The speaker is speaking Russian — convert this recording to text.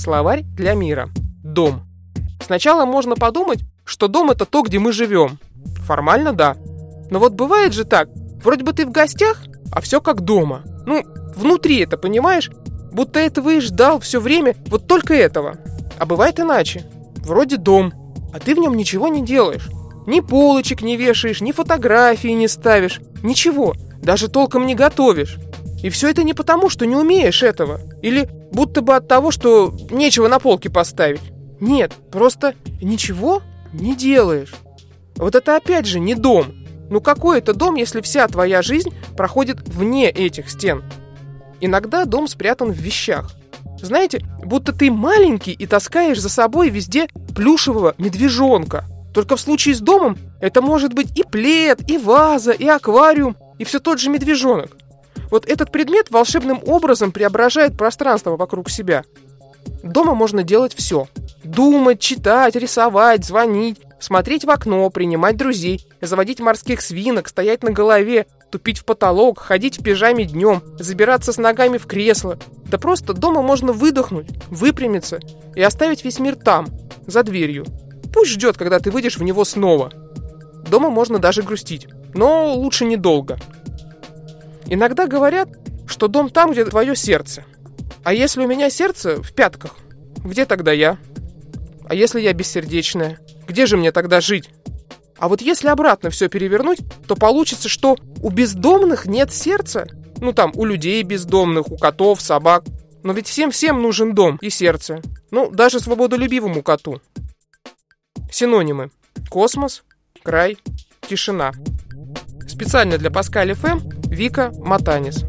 Словарь для мира. Дом. Сначала можно подумать, что дом это то, где мы живем. Формально да. Но вот бывает же так, вроде бы ты в гостях, а все как дома. Ну, внутри это, понимаешь? Будто этого и ждал все время, вот только этого. А бывает иначе. Вроде дом, а ты в нем ничего не делаешь. Ни полочек не вешаешь, ни фотографии не ставишь, ничего. Даже толком не готовишь. И все это не потому, что не умеешь этого. Или будто бы от того, что нечего на полке поставить. Нет, просто ничего не делаешь. Вот это опять же не дом. Ну какой это дом, если вся твоя жизнь проходит вне этих стен? Иногда дом спрятан в вещах. Знаете, будто ты маленький и таскаешь за собой везде плюшевого медвежонка. Только в случае с домом это может быть и плед, и ваза, и аквариум, и все тот же медвежонок. Вот этот предмет волшебным образом преображает пространство вокруг себя. Дома можно делать все. Думать, читать, рисовать, звонить, смотреть в окно, принимать друзей, заводить морских свинок, стоять на голове, тупить в потолок, ходить в пижаме днем, забираться с ногами в кресло. Да просто дома можно выдохнуть, выпрямиться и оставить весь мир там, за дверью. Пусть ждет, когда ты выйдешь в него снова. Дома можно даже грустить, но лучше недолго. Иногда говорят, что дом там, где твое сердце. А если у меня сердце в пятках, где тогда я? А если я бессердечная? Где же мне тогда жить? А вот если обратно все перевернуть, то получится, что у бездомных нет сердца. Ну там, у людей бездомных, у котов, собак. Но ведь всем-всем нужен дом и сердце. Ну, даже свободолюбивому коту. Синонимы. Космос, край, тишина. Специально для Паскаль ФМ Вика Матанис.